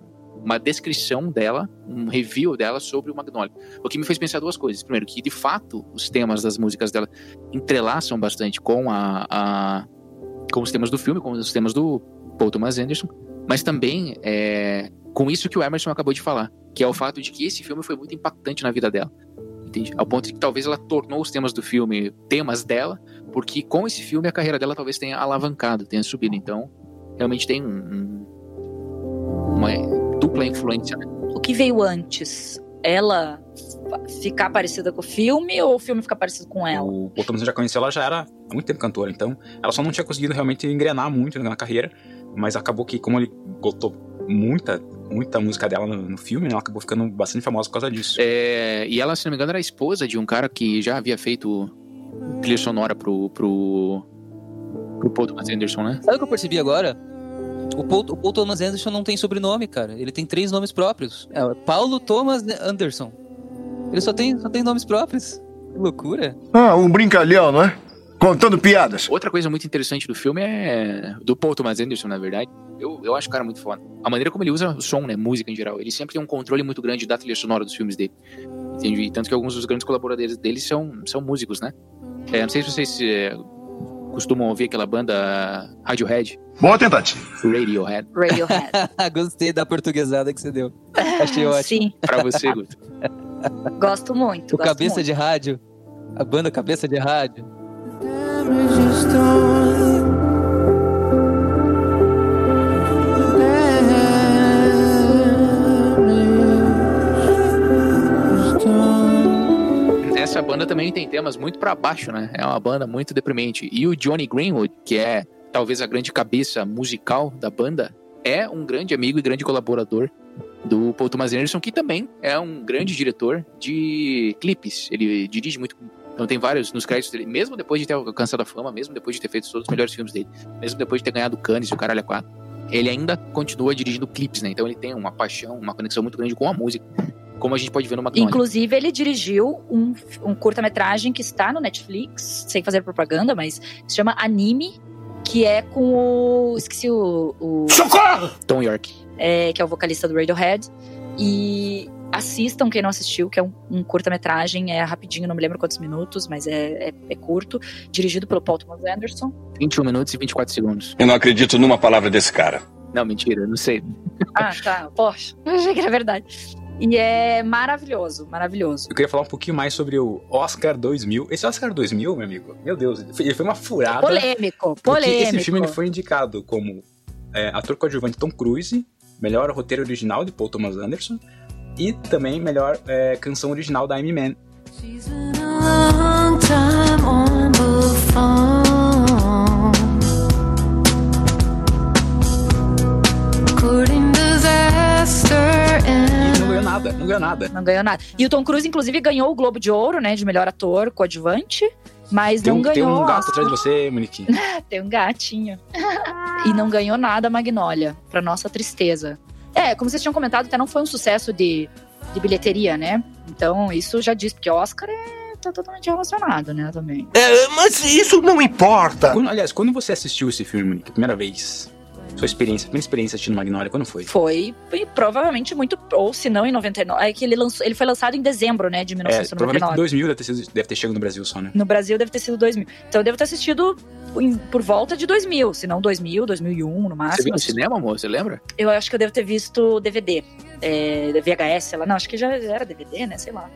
uma descrição dela, um review dela sobre o Magnolia. O que me fez pensar duas coisas. Primeiro, que de fato os temas das músicas dela entrelaçam bastante com a, a com os temas do filme, com os temas do Paul Thomas Anderson, mas também é, com isso que o Emerson acabou de falar, que é o fato de que esse filme foi muito impactante na vida dela. Entende? Ao ponto de que talvez ela tornou os temas do filme temas dela, porque com esse filme a carreira dela talvez tenha alavancado, tenha subido. Então, realmente tem um, um, uma dupla influência. Né? O que veio antes? Ela ficar parecida com o filme ou o filme ficar parecido com ela? O Paul Thomas já conheceu, ela já era há muito tempo cantora, então ela só não tinha conseguido realmente engrenar muito na carreira, mas acabou que, como ele botou muita muita música dela no, no, filme, né? Ela acabou ficando bastante famosa por causa disso. É, e ela, se não me engano, era esposa de um cara que já havia feito trilha sonora pro, pro, pro Paul Thomas Anderson, né? Sabe o que eu percebi agora? O Paul, o Paul Thomas Anderson não tem sobrenome, cara. Ele tem três nomes próprios. É Paulo Thomas Anderson. Ele só tem, só tem nomes próprios. Que loucura. Ah, um brincalhão, não é? Contando piadas. Outra coisa muito interessante do filme é. Do Paul Thomas Anderson, na verdade. Eu, eu acho o cara muito foda. A maneira como ele usa o som, né? Música em geral. Ele sempre tem um controle muito grande da trilha sonora dos filmes dele. Entende? Tanto que alguns dos grandes colaboradores dele são, são músicos, né? É, não sei se vocês é, costumam ouvir aquela banda Radiohead. Boa tentativa. Radiohead. Radiohead. <laughs> Gostei da portuguesada que você deu. <laughs> Achei ótimo. Sim. Pra você, Guto. <laughs> Gosto muito. O gosto Cabeça muito. de Rádio. A banda Cabeça de Rádio. Essa banda também tem temas muito pra baixo, né? É uma banda muito deprimente. E o Johnny Greenwood, que é talvez a grande cabeça musical da banda, é um grande amigo e grande colaborador do Paul Thomas Anderson, que também é um grande diretor de clipes. Ele dirige muito. Então tem vários nos créditos dele, mesmo depois de ter alcançado a fama, mesmo depois de ter feito todos os melhores filmes dele, mesmo depois de ter ganhado Cannes e o Caralho a 4, ele ainda continua dirigindo clipes, né? Então ele tem uma paixão, uma conexão muito grande com a música, como a gente pode ver no Magnolia. Inclusive, ele dirigiu um, um curta-metragem que está no Netflix, sem fazer propaganda, mas se chama Anime, que é com o. Esqueci o. o Socorro! Tom York. É, que é o vocalista do Radiohead. E assistam quem não assistiu, que é um, um curta-metragem, é rapidinho, não me lembro quantos minutos, mas é, é, é curto, dirigido pelo Paul Thomas Anderson. 21 minutos e 24 segundos. Eu não acredito numa palavra desse cara. Não, mentira, não sei. Ah, tá, poxa, <laughs> eu achei que era verdade. E é maravilhoso, maravilhoso. Eu queria falar um pouquinho mais sobre o Oscar 2000. Esse Oscar 2000, meu amigo, meu Deus, ele foi, ele foi uma furada. Polêmico, Porque polêmico. esse filme ele foi indicado como é, ator coadjuvante Tom Cruise, melhor roteiro original de Paul Thomas Anderson e também melhor é, canção original da Amy Mann. E não ganhou nada, não ganhou nada. Não ganhou nada. E o Tom Cruise, inclusive, ganhou o Globo de Ouro, né, de melhor ator coadjuvante, mas Tem não um, ganhou. tem um gato Oscar. atrás de você, Monique. <laughs> Tem um gatinho. <laughs> e não ganhou nada a Magnólia, pra nossa tristeza. É, como vocês tinham comentado, até não foi um sucesso de, de bilheteria, né? Então, isso já diz, porque Oscar é, tá totalmente relacionado, né, também. É, mas isso não importa. Quando- aliás, quando você assistiu esse filme, Monique, a primeira vez, sua experiência, primeira experiência assistindo Magnolia, quando foi? Foi, provavelmente muito, ou se não em 99. É que ele, lançou, ele foi lançado em dezembro, né, de É, provavelmente 1999. 2000 deve ter, sido- deve ter chegado no Brasil só, né? No Brasil deve ter sido 2000. Então eu devo ter assistido em- por volta de 2000, se não 2000, 2001 no Você máximo. viu no cinema, amor? Você lembra? Eu acho que eu devo ter visto DVD. É, VHS, sei lá. Não, acho que já era DVD, né? Sei lá.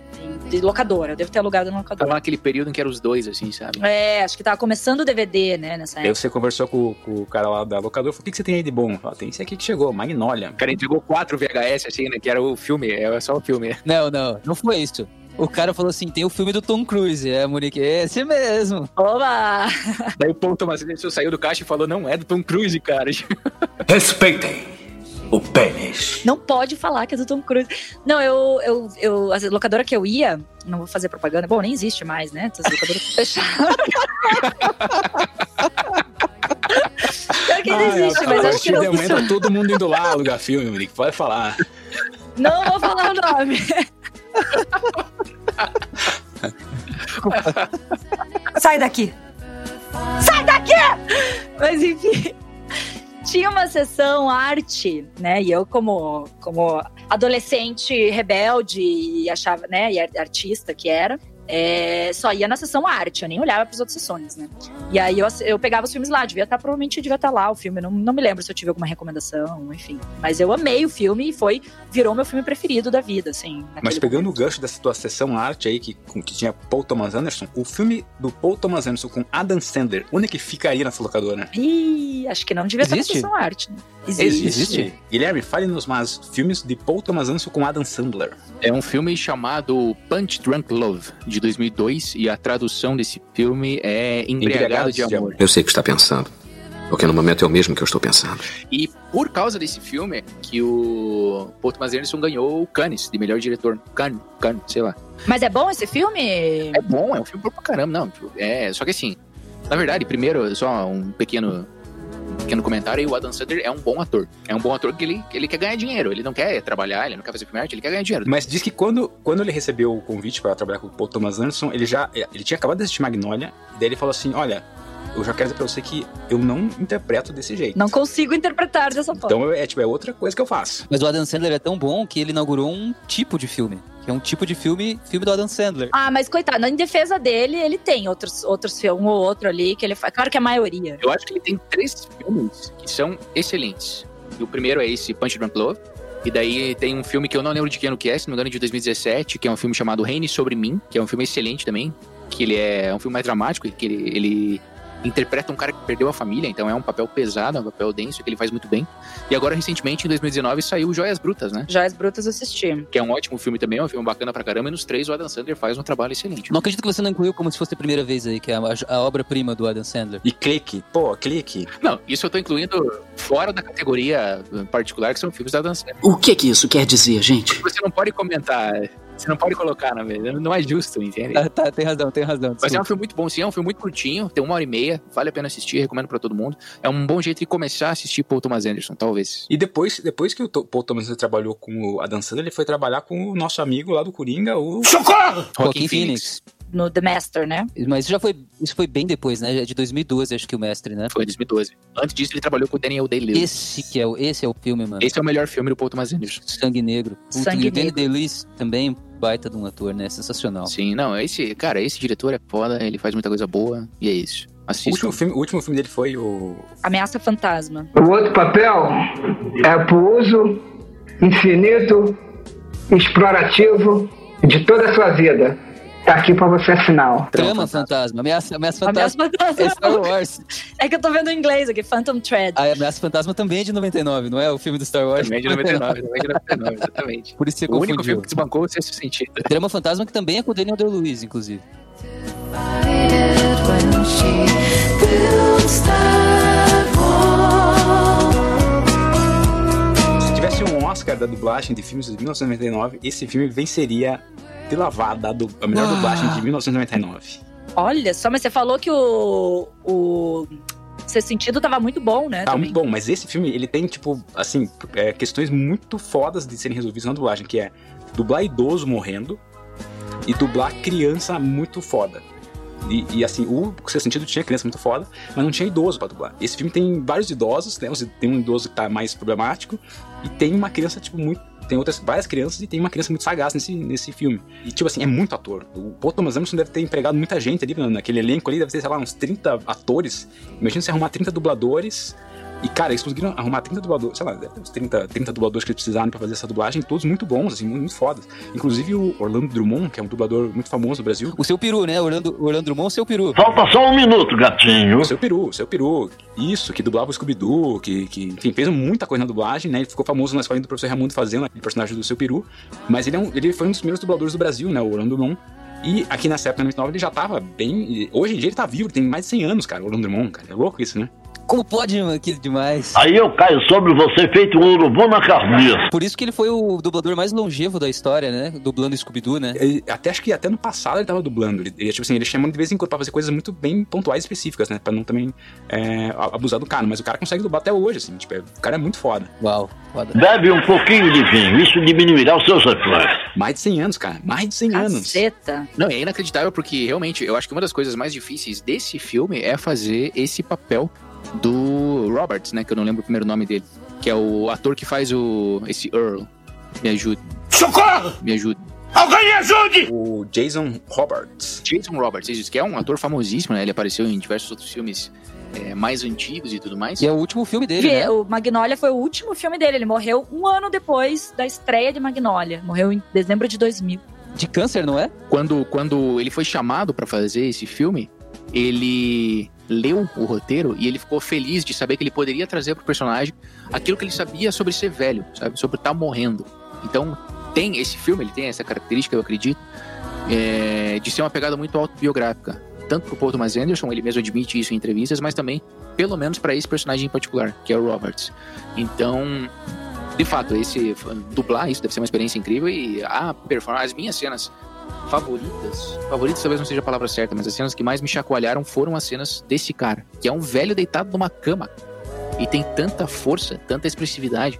De, locadora. Eu devo ter alugado no locadora. Tava naquele período em que eram os dois, assim, sabe? É, acho que tava começando o DVD, né? Nessa Aí época. você conversou com, com o cara lá da locadora, falou, o que, que você tem aí de bom? Falou, tem esse aqui que chegou, Magnolia. O cara entregou quatro VHS, assim, né? Que era o filme, era só o filme. Não, não, não foi isso. O cara falou assim: tem o filme do Tom Cruise. É, Monique, é esse mesmo. Oba! Daí o Paul Thomas Anderson saiu do caixa e falou: não é do Tom Cruise, cara. <laughs> Respeitem o pênis. Não pode falar que é do Tom Cruise. Não, eu, eu, eu. A locadora que eu ia, não vou fazer propaganda. Bom, nem existe mais, né? Essas locadoras fechadas. Pior que não existe, mas acho que não todo mundo indo lá alugar filme, Monique. Pode falar. Não vou falar o nome. <laughs> Sai daqui. Sai daqui! Mas enfim. Tinha uma sessão arte, né? E eu, como, como adolescente rebelde e achava, né? E ar- artista que era, é, só ia na sessão arte, eu nem olhava para as outras sessões, né? E aí eu, eu pegava os filmes lá, devia estar, provavelmente devia estar lá o filme. Não, não me lembro se eu tive alguma recomendação, enfim. Mas eu amei o filme e foi, virou meu filme preferido da vida, assim. Mas pegando o gancho dessa tua sessão arte aí, que, que tinha Paul Thomas Anderson, o filme do Paul Thomas Anderson com Adam Sandler, onde é que ficaria nessa locadora? Ih, acho que não devia Existe? estar na sessão arte. Né? Guilherme, fale nos mais filmes de Paul Thomas Anderson com Adam Sandler. É um filme chamado Punch Drunk Love, de 2002, e a tradução desse filme é Embriagado de Amor. Eu sei o que está pensando. Porque no momento é o mesmo que eu estou pensando. E por causa desse filme que o Paul Thomas Anderson ganhou o Cannes, de melhor diretor. Cannes, Cannes, sei lá. Mas é bom esse filme? É bom, é um filme bom pra caramba, não. É, só que assim, na verdade, primeiro, só um pequeno, pequeno comentário aí, o Adam Sandler é um bom ator. É um bom ator que ele, ele quer ganhar dinheiro, ele não quer trabalhar, ele não quer fazer filme arte, ele quer ganhar dinheiro. Mas diz que quando, quando ele recebeu o convite para trabalhar com o Paul Thomas Anderson, ele já ele tinha acabado de assistir Magnolia, e daí ele falou assim: Olha, eu já quero dizer pra você que eu não interpreto desse jeito. Não consigo interpretar dessa forma. Então é, tipo, é outra coisa que eu faço. Mas o Adam Sandler é tão bom que ele inaugurou um tipo de filme. Que é um tipo de filme, filme do Adam Sandler. Ah, mas coitado, em defesa dele, ele tem outros, outros filmes, um ou outro ali, que ele faz. Claro que a maioria. Eu acho que ele tem três filmes que são excelentes. E o primeiro é esse Punch Drunk Love. E daí tem um filme que eu não lembro de que ano que é, se não me engano, é de 2017, que é um filme chamado Reine Sobre Mim, que é um filme excelente também. Que ele é um filme mais dramático, que ele, ele interpreta um cara que perdeu a família, então é um papel pesado, é um papel denso, que ele faz muito bem. E agora, recentemente, em 2019, saiu Joias Brutas, né? Joias Brutas assisti. Que é um ótimo filme também, é um filme bacana pra caramba, e nos três o Adam Sandler faz um trabalho excelente. Não acredito que você não incluiu como se fosse a primeira vez aí, que é a, a obra-prima do Adam Sandler. E clique, pô, clique. Não, isso eu tô incluindo fora da categoria particular, que são filmes da Adam Sandler. O que que isso quer dizer, gente? Você não pode comentar, você não pode colocar, na verdade, não é justo, entende? Ah, tá, tem razão, tem razão. Mas é um desculpa. filme muito bom, sim, é um filme muito curtinho, tem uma hora e meia, vale a pena assistir, recomendo pra todo mundo. É um bom jeito de começar a assistir Paul Thomas Anderson, talvez. E depois, depois que o Paul Thomas Anderson trabalhou com o Adam Sandler, ele foi trabalhar com o nosso amigo lá do Coringa, o... Socorro! Joaquim Phoenix. No The Master, né? Mas isso já foi, isso foi bem depois, né? É de 2012, acho que o mestre, né? Foi 2012. Antes disso, ele trabalhou com o Daniel Day-Lewis. Esse que é o, esse é o filme, mano. Esse é o melhor filme do Paul Thomas Anderson. Sangue Negro. Puta, Sangue e o Negro. Day-Lewis também baita de um ator, né? Sensacional. Sim, não, esse, cara, esse diretor é foda, ele faz muita coisa boa, e é isso. O Assista. último, filme, o último filme dele foi o... Ameaça Fantasma. O outro papel é pro uso infinito, explorativo de toda a sua vida. Tá aqui pra você assinar. Trama Fantasma. Ameaça, Ameaça Ameaça Fantasma. Fantasma. É Star Wars. É que eu tô vendo em inglês aqui, Phantom Thread. A Ameaça Fantasma também é de 99, não é o filme do Star Wars? Também é de 99, também é de 99, exatamente. Por isso você O único confundiu. filme que desbancou o sexto sentido. Drama Fantasma que também é com o Daniel Day-Lewis, inclusive. when she builds that wall. Se tivesse um Oscar da dublagem de filmes de 1999, esse filme venceria lavada du- a melhor Ah. dublagem de 1999. Olha só, mas você falou que o. o Seu sentido tava muito bom, né? Tá também. muito bom, mas esse filme, ele tem, tipo, assim, é, questões muito fodas de serem resolvidas na dublagem, que é dublar idoso morrendo e dublar criança muito foda. E, e, assim, o seu sentido tinha criança muito foda, mas não tinha idoso pra dublar. Esse filme tem vários idosos, né? Tem um idoso que tá mais problemático, e tem uma criança, tipo, muito. Tem outras várias crianças e tem uma criança muito sagaz nesse, nesse filme. E, tipo assim, é muito ator. O Paul Thomas Anderson deve ter empregado muita gente ali, naquele elenco ali, deve ter, sei lá, uns 30 atores. Imagina você arrumar 30 dubladores E, cara, eles conseguiram arrumar 30 dubladores, sei lá, uns 30, 30 dubladores que eles precisaram pra fazer essa dublagem, todos muito bons, assim, muito, muito fodas. Inclusive o Orlando Drummond, que é um dublador muito famoso no Brasil. O seu peru, né? Orlando, Orlando Drummond, o seu peru. Falta só um minuto, gatinho. O seu peru, o seu peru. Isso, que dublava o Scooby-Doo, que, que, enfim, fez muita coisa na dublagem, né? Ele ficou famoso na escolinha do professor Raimundo fazendo aquele personagem do seu peru. Mas ele, é um, ele foi um dos primeiros dubladores do Brasil, né? O Orlando Drummond. E aqui nessa época, na 99, ele já tava bem. Hoje em dia ele tá vivo, ele tem mais de 100 anos, cara, o Orlando Drummond, cara. É louco isso, né? Como pode, mano? Que demais. Aí eu caio sobre você feito um urubu na cabeça. Por isso que ele foi o dublador mais longevo da história, né? Dublando Scooby-Doo, né? Ele- até acho que até no passado ele tava dublando. Ele, ele, tipo assim, ele chamando de vez em quando pra fazer coisas muito bem pontuais e específicas, né? Pra não também é, abusar do cara. Mas o cara consegue dublar até hoje, assim. Tipo, é- o cara é muito foda. Uau, foda. Bebe um pouquinho de vinho, isso diminuirá os seus reflexos. Mais de 100 anos, cara. Mais de 100 anos. Caceta. Não, e é inacreditável porque realmente eu acho que uma das coisas mais difíceis desse filme é fazer esse papel do Roberts, né? Que eu não lembro o primeiro nome dele. Que é o ator que faz o. esse Earl. Me ajude. Socorro! Me ajude. Alguém me ajude! O Jason Roberts. Jason Roberts, isso, que é um ator famosíssimo, né? Ele apareceu em diversos outros filmes é, mais antigos e tudo mais. E é o último filme dele, né? O Magnolia foi o último filme dele. Ele morreu um ano depois da estreia de Magnolia. Morreu em dezembro de 2000. De câncer, não é? Quando, quando ele foi chamado pra fazer esse filme, ele leu o roteiro e ele ficou feliz de saber que ele poderia trazer pro personagem aquilo que ele sabia sobre ser velho, sabe? Sobre estar morrendo. Então, tem esse filme, ele tem essa característica, eu acredito, é, de ser uma pegada muito autobiográfica. Tanto pro Paul Thomas Anderson, ele mesmo admite isso em entrevistas, mas também, pelo menos para esse personagem em particular, que é o Roberts. Então, de fato, esse dublar isso deve ser uma experiência incrível e a performance, as minhas cenas favoritas, favoritas talvez não seja a palavra certa, mas as cenas que mais me chacoalharam foram as cenas desse cara, que é um velho deitado numa cama e tem tanta força, tanta expressividade,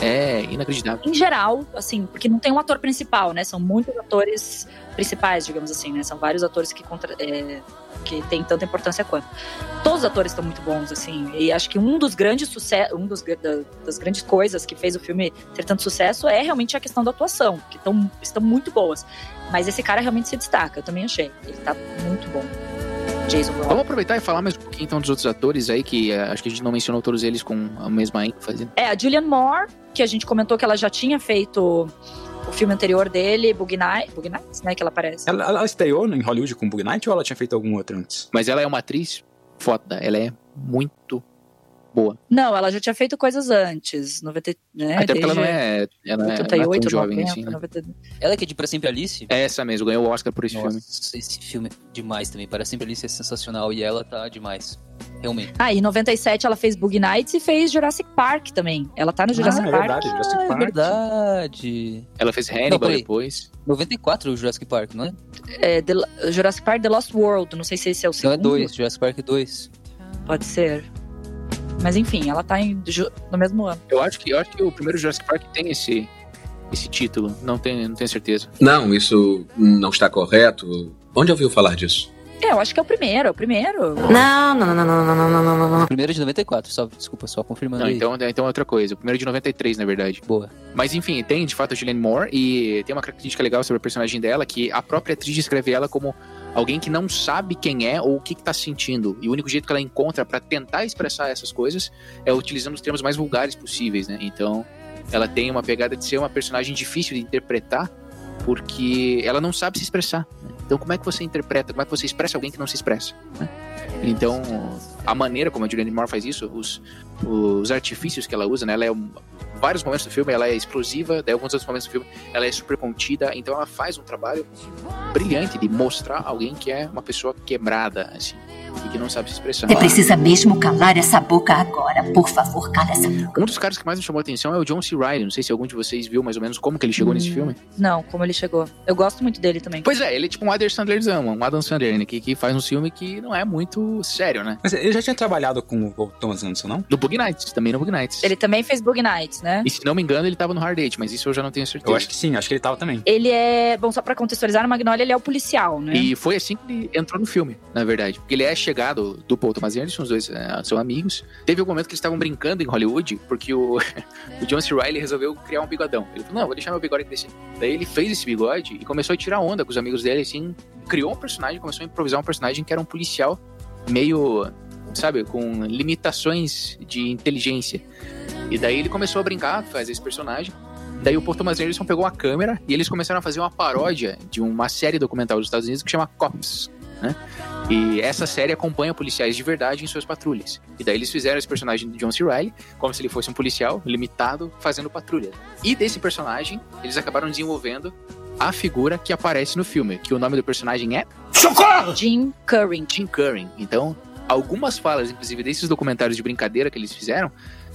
é inacreditável. Em geral, assim, porque não tem um ator principal, né? São muitos atores principais, digamos assim, né? São vários atores que, contra, é, que têm tanta importância quanto. Todos os atores estão muito bons, assim. E acho que um dos grandes sucessos, um dos, da- das grandes coisas que fez o filme ter tanto sucesso é realmente a questão da atuação, que tão, estão muito boas. Mas esse cara realmente se destaca, eu também achei. Ele tá muito bom. Jason. Vamos aproveitar e falar mais um pouquinho então dos outros atores aí, que eh, acho que a gente não mencionou todos eles com a mesma ênfase. É, a Julianne Moore, que a gente comentou que ela já tinha feito o filme anterior dele, Boogie, Night, Boogie Nights, né? Que ela aparece. Ela, ela estreou em Hollywood com Bug Night ou ela tinha feito algum outro antes? Mas ela é uma atriz foda, ela é muito boa. Não, ela já tinha feito coisas antes. 90, né, Até porque ela não é, ela não é 88, tão jovem 90, assim, né? 90. Ela que é de Pra Sempre Alice? É essa mesmo, ganhou o Oscar por esse Nossa, filme. esse filme é demais também. Para Sempre Alice é sensacional e ela tá demais. Realmente. Ah, em 97 ela fez Boogie Nights e fez Jurassic Park também. Ela tá no Jurassic é Park. verdade, Jurassic Ah, é verdade. Ela fez Não, Hannibal peraí. depois. 94 o Jurassic Park, não é? É, The- Jurassic Park The Lost World. Não sei se esse é o Não, segundo. é 2. Jurassic Park 2. Pode ser. Mas enfim, ela tá em, no mesmo ano. Eu acho que eu acho que o primeiro Jurassic Park tem esse esse título, não tenho, não tenho certeza. Não, isso não está correto. Onde ouviu falar disso? É, eu acho que é o primeiro, é o primeiro. Não, não, não, não, não, não, não, não, não, não. Primeiro de 94, só, desculpa, só confirmando Não, aí. então, então é outra coisa. O primeiro é de 93, na verdade. Boa. Mas enfim, tem de fato a Julianne Moore e tem uma característica legal sobre a personagem dela que a própria atriz descreve ela como alguém que não sabe quem é ou o que, que tá sentindo. E o único jeito que ela encontra pra tentar expressar essas coisas é utilizando os termos mais vulgares possíveis, né? Então, ela tem uma pegada de ser uma personagem difícil de interpretar porque ela não sabe se expressar. Então, como é que você interpreta? Como é que você expressa alguém que não se expressa? né? Então, a maneira como a Julianne Moore faz isso, os, os artifícios que ela usa, né? Ela é um, vários momentos do filme ela é explosiva, daí alguns outros momentos do filme ela é super contida, então ela faz um trabalho brilhante de mostrar alguém que é uma pessoa quebrada, assim, e que não sabe se expressar. Você precisa mesmo calar essa boca agora. Por favor, cala essa boca. Um dos caras que mais me chamou a atenção é o John C. Reilly, não sei se algum de vocês viu mais ou menos como que ele chegou nesse filme. Não, como ele chegou. Eu gosto muito dele também. Pois é, ele é tipo um Adam Sandlerzão, um Adam Sandler, né, que, que faz um filme que não é muito sério, né? Mas ele já tinha trabalhado com o Thomas Anderson, não? No Bug Nights, também no Bug Nights. Ele também fez Boogie Nights, né? E se não me engano, ele tava no Hard Eight, mas isso eu já não tenho certeza. Eu acho que sim, acho que ele tava também. Ele é. Bom, só pra contextualizar, no Magnolia ele é o policial, né? E foi assim que ele entrou no filme, na verdade. Porque ele é chegado do Paul Thomas Anderson, os dois eh, são amigos. Teve um momento que eles estavam brincando em Hollywood, porque o, <laughs> o John C. Reilly resolveu criar um bigodão. Ele falou, não, vou deixar meu bigode crescer. Daí ele fez esse bigode e começou a tirar onda com os amigos dele, assim. Criou um personagem, começou a improvisar um personagem que era um policial meio sabe, com limitações de inteligência. E daí ele começou a brincar, fazer esse personagem. Daí o Paul Thomas Anderson pegou a câmera e eles começaram a fazer uma paródia de uma série documental dos Estados Unidos que chama Cops, né? E essa série acompanha policiais de verdade em suas patrulhas. E daí eles fizeram esse personagem de John C. Reilly como se ele fosse um policial limitado fazendo patrulha. E desse personagem, eles acabaram desenvolvendo a figura que aparece no filme, que o nome do personagem é Socorro! Jim Curry. Jim Curry. Então, algumas falas, inclusive desses documentários de brincadeira que eles fizeram,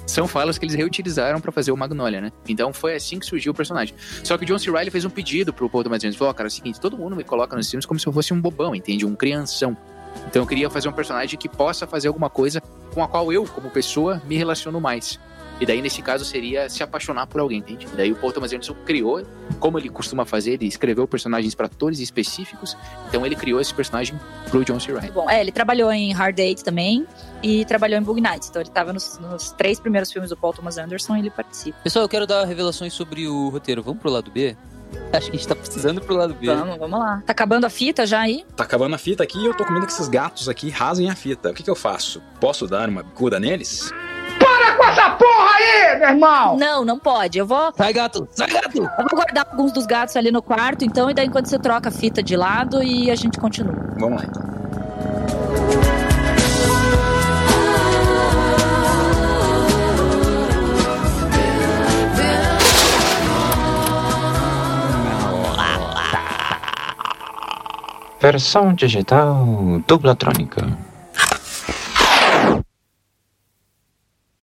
são falas que eles reutilizaram para fazer o Magnolia, né? Então foi assim que surgiu o personagem. Só que o John C. Reilly fez um pedido pro Paul Thomas Anderson, falou, oh, cara, é o seguinte, todo mundo me coloca nos filmes como se eu fosse um bobão, entende? Um crianção. Então eu queria fazer um personagem que possa fazer alguma coisa com a qual eu, como pessoa, me relaciono mais. E daí, nesse caso, seria se apaixonar por alguém, entende? E daí o Paul Thomas Anderson criou, como ele costuma fazer, ele escreveu personagens para atores específicos. Então ele criou esse personagem pro John C. Reilly. Bom, é, ele trabalhou em Hard Date também e trabalhou em Bug Nights. Então ele tava nos, nos, três primeiros filmes do Paul Thomas Anderson e ele participa. Pessoal, eu quero dar revelações sobre o roteiro. Vamos pro lado B? Acho que a gente tá precisando pro lado B. Vamos, vamos lá. Tá acabando a fita já aí? Tá acabando a fita aqui e eu tô com medo que esses gatos aqui rasem a fita. O que que eu faço? Posso dar uma bicuda neles? Com essa porra aí, meu irmão! Não, não pode. Eu vou. Sai, gato! Sai, gato! Eu vou guardar alguns dos gatos ali no quarto, então, e daí enquanto você troca a fita de lado e a gente continua. Vamos lá então. Versão digital dublatrônica.